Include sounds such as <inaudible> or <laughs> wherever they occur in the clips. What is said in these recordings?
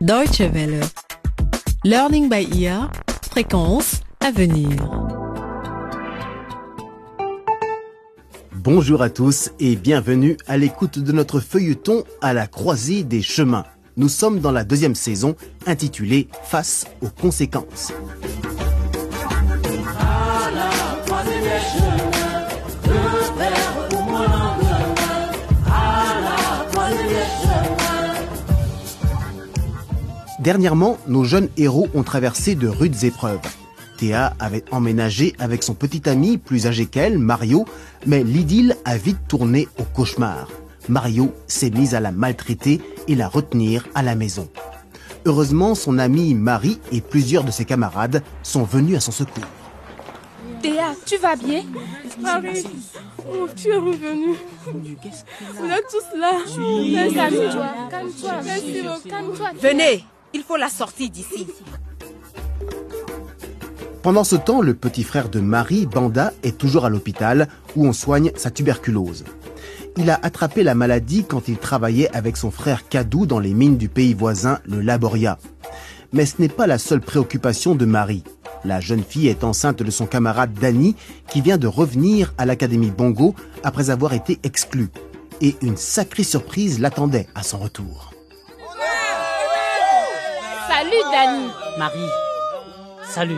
Deutsche Welle. Learning by ear. Fréquence à venir. Bonjour à tous et bienvenue à l'écoute de notre feuilleton à la croisée des chemins. Nous sommes dans la deuxième saison intitulée Face aux conséquences. Dernièrement, nos jeunes héros ont traversé de rudes épreuves. Théa avait emménagé avec son petit ami plus âgé qu'elle, Mario, mais l'idylle a vite tourné au cauchemar. Mario s'est mise à la maltraiter et la retenir à la maison. Heureusement, son amie Marie et plusieurs de ses camarades sont venus à son secours. Théa, tu vas bien? Marie, oh, tu es revenue? Vous êtes tous là. Calme-toi. Calme-toi. Venez, il faut la sortir d'ici. Pendant ce temps, le petit frère de Marie, Banda, est toujours à l'hôpital où on soigne sa tuberculose. Il a attrapé la maladie quand il travaillait avec son frère Kadou dans les mines du pays voisin, le Laboria. Mais ce n'est pas la seule préoccupation de Marie. La jeune fille est enceinte de son camarade Danny qui vient de revenir à l'Académie Bongo après avoir été exclu. Et une sacrée surprise l'attendait à son retour. Salut, Dani. Marie, salut.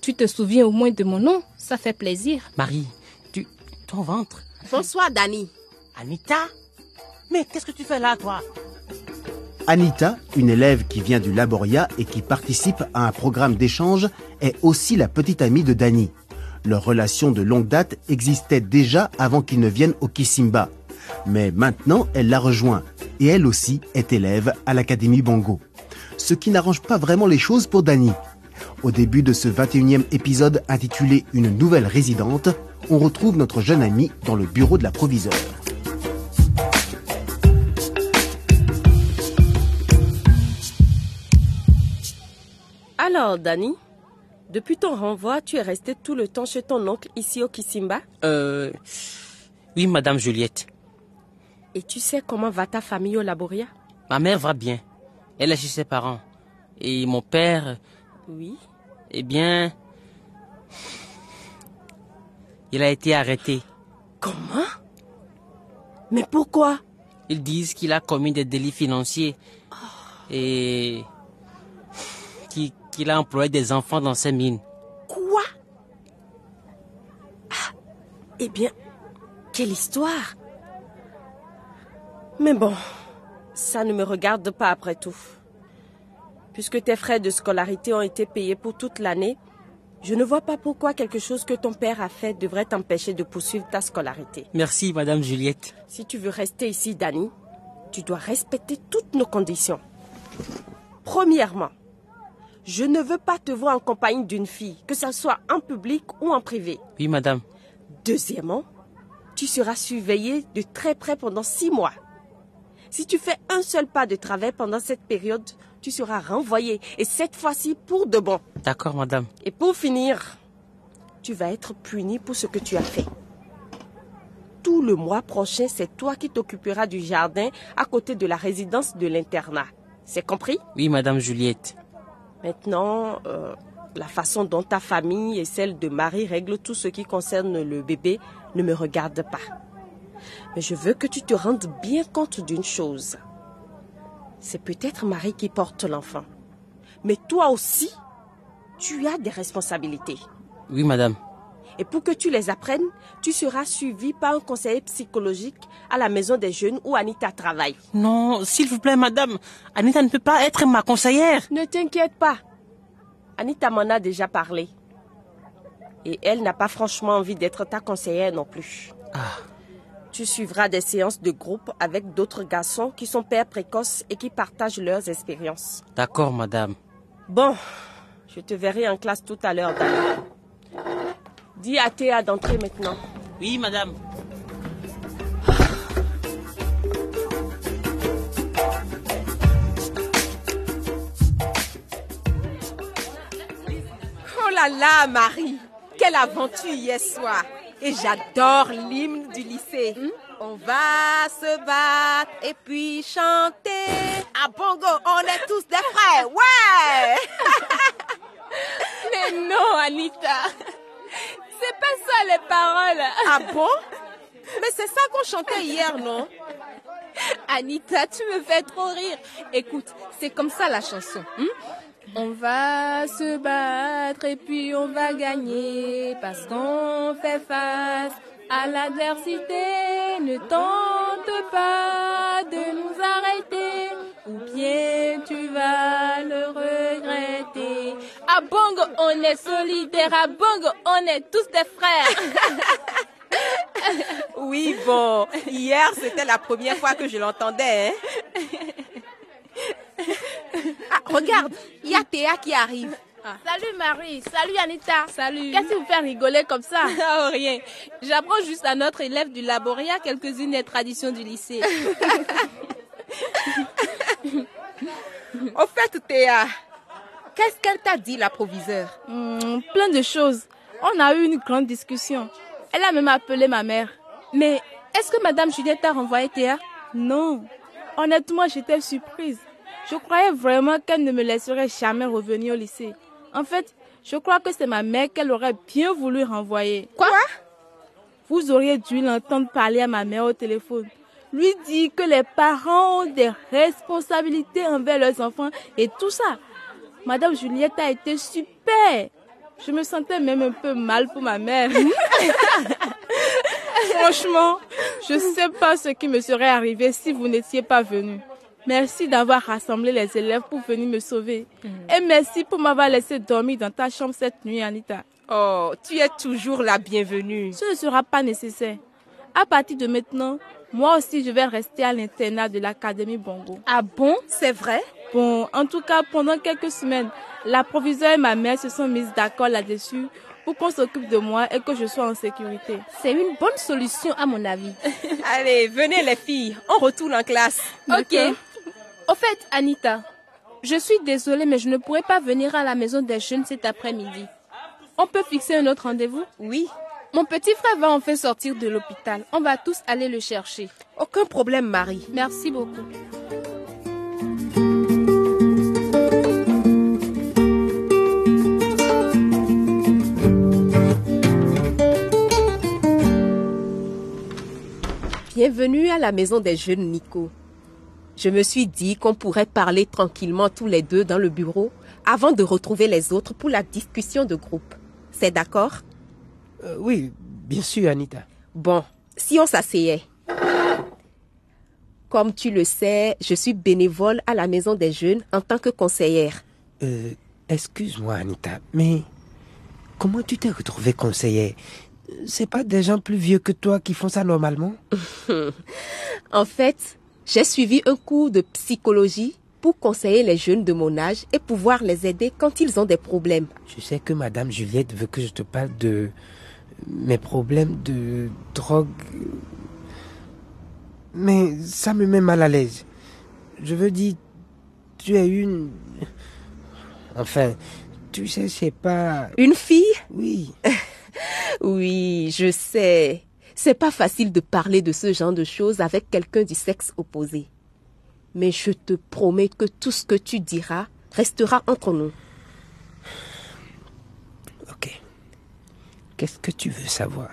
Tu te souviens au moins de mon nom? Ça fait plaisir. Marie, tu. ton ventre? Bonsoir, Dani. Anita? Mais qu'est-ce que tu fais là, toi? Anita, une élève qui vient du Laboria et qui participe à un programme d'échange, est aussi la petite amie de Danny. Leur relation de longue date existait déjà avant qu'ils ne viennent au Kisimba. Mais maintenant, elle la rejoint et elle aussi est élève à l'Académie Bongo. Ce qui n'arrange pas vraiment les choses pour Danny. Au début de ce 21e épisode intitulé Une nouvelle résidente, on retrouve notre jeune amie dans le bureau de la proviseure. Alors, Dani, depuis ton renvoi, tu es resté tout le temps chez ton oncle ici au Kisimba? Euh. Oui, madame Juliette. Et tu sais comment va ta famille au Laboria? Ma mère va bien. Elle est chez ses parents. Et mon père, Oui. eh bien. Il a été arrêté. Comment? Mais pourquoi? Ils disent qu'il a commis des délits financiers. Et. qu'il qu'il a employé des enfants dans ses mines. Quoi? Ah, eh bien, quelle histoire Mais bon, ça ne me regarde pas après tout. Puisque tes frais de scolarité ont été payés pour toute l'année, je ne vois pas pourquoi quelque chose que ton père a fait devrait t'empêcher de poursuivre ta scolarité. Merci, madame Juliette. Si tu veux rester ici, Dani, tu dois respecter toutes nos conditions. Premièrement, je ne veux pas te voir en compagnie d'une fille, que ce soit en public ou en privé. Oui, madame. Deuxièmement, tu seras surveillé de très près pendant six mois. Si tu fais un seul pas de travers pendant cette période, tu seras renvoyé, et cette fois-ci pour de bon. D'accord, madame. Et pour finir, tu vas être puni pour ce que tu as fait. Tout le mois prochain, c'est toi qui t'occuperas du jardin à côté de la résidence de l'internat. C'est compris? Oui, madame Juliette. Maintenant, euh, la façon dont ta famille et celle de Marie règlent tout ce qui concerne le bébé ne me regarde pas. Mais je veux que tu te rendes bien compte d'une chose. C'est peut-être Marie qui porte l'enfant. Mais toi aussi, tu as des responsabilités. Oui, madame. Et pour que tu les apprennes, tu seras suivi par un conseiller psychologique à la maison des jeunes où Anita travaille. Non, s'il vous plaît, madame. Anita ne peut pas être ma conseillère. Ne t'inquiète pas. Anita m'en a déjà parlé. Et elle n'a pas franchement envie d'être ta conseillère non plus. Ah, Tu suivras des séances de groupe avec d'autres garçons qui sont pères précoces et qui partagent leurs expériences. d'accord, madame. Bon, je te verrai en classe tout à l'heure. Dis à Théa d'entrer maintenant. Oui, madame. Oh là là, Marie, quelle aventure hier soir. Et j'adore l'hymne du lycée. On va se battre et puis chanter À Bongo, on est tous des frères, ouais Mais non, Anita. C'est pas ça les paroles. Ah bon? Mais c'est ça qu'on chantait hier, non? Anita, tu me fais trop rire. Écoute, c'est comme ça la chanson. hein? on va se battre et puis on va gagner parce qu'on fait face à l'adversité. Ne tente pas de nous arrêter ou bien tu vas le regretter. À Bongo, on est solidaires. À Bongo, on est tous des frères. <laughs> Oui, bon, hier c'était la première fois que je l'entendais. Hein? Ah, regarde, il y a Théa qui arrive. Salut Marie, salut Anita. Salut. Qu'est-ce qui vous fait rigoler comme ça? <laughs> Oh, rien. J'apprends juste à notre élève du laboratoire quelques-unes des traditions du lycée. <laughs> Au fait, Théa, qu'est-ce qu'elle t'a dit, la proviseure? Hmm, Plein de choses. On a eu une grande discussion. Elle a même appelé ma mère. Mais est-ce que Madame Juliette t'a renvoyé Théa Non. Honnêtement, j'étais surprise. Je croyais vraiment qu'elle ne me laisserait jamais revenir au lycée. En fait, je crois que c'est ma mère qu'elle aurait bien voulu renvoyer. Quoi? Vous auriez dû l'entendre parler à ma mère au téléphone. Lui dire que les parents ont des responsabilités envers leurs enfants et tout ça. Madame Juliette a été super. Je me sentais même un peu mal pour ma mère. <laughs> Franchement, je ne sais pas ce qui me serait arrivé si vous n'étiez pas venu. Merci d'avoir rassemblé les élèves pour venir me sauver. Et merci pour m'avoir laissé dormir dans ta chambre cette nuit, Anita. Oh, tu es toujours la bienvenue. Ce ne sera pas nécessaire. À partir de maintenant, moi aussi, je vais rester à l'internat de l'Académie Bongo. Ah bon? C'est vrai? Bon, en tout cas, pendant quelques semaines, la proviseure et ma mère se sont mises d'accord là-dessus pour qu'on s'occupe de moi et que je sois en sécurité. C'est une bonne solution à mon avis. <laughs> Allez, venez les filles, on retourne en classe. Ok. Au fait, Anita, je suis désolée, mais je ne pourrai pas venir à la maison des jeunes cet après-midi. On peut fixer un autre rendez-vous? Oui, Mon petit frère va enfin sortir de l'hôpital. On va tous aller le chercher. aucun problème, Marie. Merci beaucoup. Bienvenue à la maison des jeunes Nico. Je me suis dit qu'on pourrait parler tranquillement tous les deux dans le bureau avant de retrouver les autres pour la discussion de groupe. C'est d'accord? Euh, oui, bien sûr, Anita. Bon, si on s'asseyait. Comme tu le sais, je suis bénévole à la maison des jeunes en tant que conseillère. Euh, excuse-moi, Anita, mais comment tu t'es retrouvée conseillère? C'est pas des gens plus vieux que toi qui font ça normalement? <laughs> En fait, j'ai suivi un cours de psychologie pour conseiller les jeunes de mon âge et pouvoir les aider quand ils ont des problèmes. Je sais que Madame Juliette veut que je te parle de mes problèmes de drogue. Mais ça me met mal à l'aise. Je veux dire, tu es une... Enfin, tu sais, c'est pas... Une fille? Oui, <laughs> Oui, je sais. C'est pas facile de parler de ce genre de choses avec quelqu'un du sexe opposé. Mais je te promets que tout ce que tu diras restera entre nous. ok. Qu'est-ce que tu veux savoir?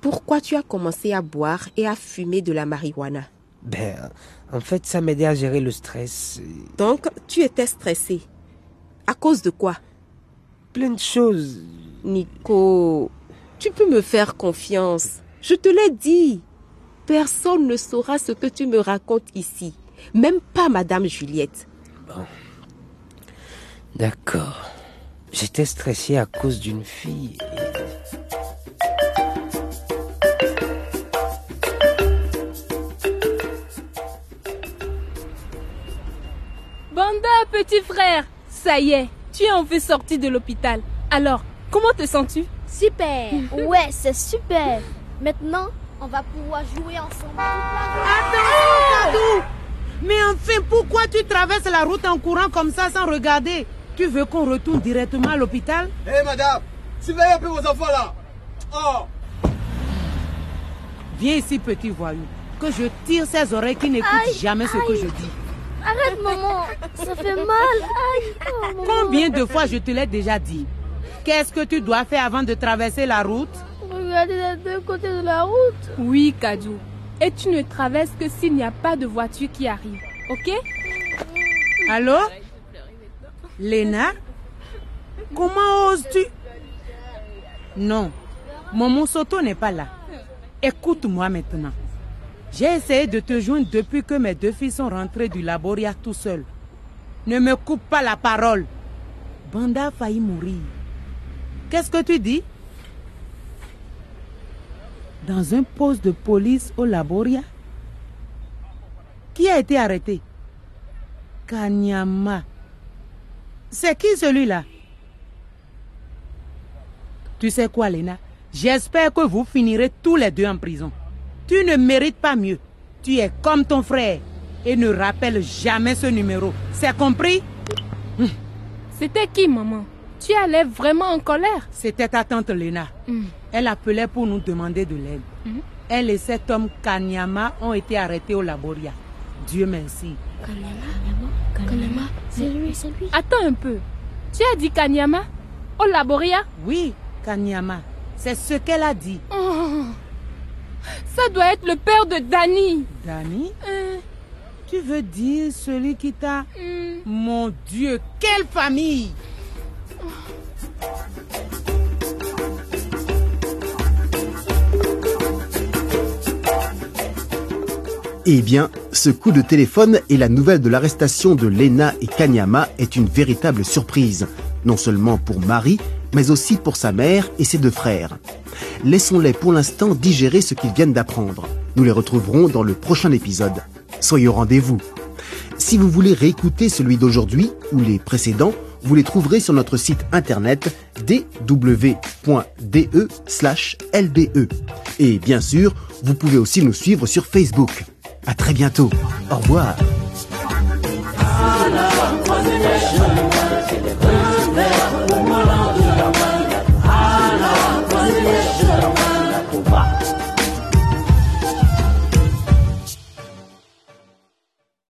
Pourquoi tu as commencé à boire et à fumer de la marijuana? Ben, en fait, ça m'aidait à gérer le stress. Donc, tu étais stressé. À cause de quoi? Plein de choses. Nico, tu peux me faire confiance. Je te l'ai dit. Personne ne saura ce que tu me racontes ici. Même pas Madame Juliette. D'accord. J'étais stressé à cause d'une fille. Banda, petit frère, ça y est, tu es enfin sorti de l'hôpital. Alors, comment te sens-tu? Super Ouais, c'est super Maintenant, on va pouvoir jouer ensemble. Mais enfin, pourquoi tu traverses la route en courant comme ça sans regarder? Tu veux qu'on retourne directement à l'hôpital? Hé madame, surveillez un peu vos enfants là. Oh, Viens ici, petit voyou, que je tire ces oreilles qui n'écoutent jamais ce que je dis. Arrête, maman. Ça fait mal. Aïe. Oh, maman. Combien de fois je te l'ai déjà dit? Qu'est-ce que tu dois faire avant de traverser la route? Regardez les deux côtés de la route. Oui, Kadou. Et tu ne traverses que s'il n'y a pas de voiture qui arrive. Ok? Allô? Léna? Comment oses-tu? Non, Maman Soto n'est pas là. Écoute-moi maintenant. J'ai essayé de te joindre depuis que mes deux filles sont rentrées du laboratoire tout seuls. Ne me coupe pas la parole. Banda a failli mourir. Qu'est-ce que tu dis? Dans un poste de police au laboratoire Qui a été arrêté? Kanyama. C'est qui celui-là? Tu sais quoi, Lena J'espère que vous finirez tous les deux en prison. Tu ne mérites pas mieux. Tu es comme ton frère. Et ne rappelle jamais ce numéro. C'est compris? C'était qui, maman? Tu allais vraiment en colère C'était ta tante Lena. Hmm. Elle appelait pour nous demander de l'aide. Mhm. Elle et cet homme Kanyama ont été arrêtés au laboratoire. Dieu merci. Kanama, c'est lui, c'est lui. Attends un peu. Tu as dit Kanyama Au laboria? Oui, Kanyama. C'est ce qu'elle a dit. Oh, Ça doit être le père de Danny. Dani, Euh, tu veux dire celui qui t'a... hmm. Mon Dieu, quelle famille Eh bien, ce coup de téléphone et la nouvelle de l'arrestation de Lena et Kanyama est une véritable surprise, non seulement pour Marie, mais aussi pour sa mère et ses deux frères. Laissons-les pour l'instant digérer ce qu'ils viennent d'apprendre. Nous les retrouverons dans le prochain épisode. Soyez au rendez-vous. Si vous voulez réécouter celui d'aujourd'hui ou les précédents, vous les trouverez sur notre site internet dw.de/lbe. Et bien sûr, vous pouvez aussi nous suivre sur Facebook. À très bientôt. Au revoir.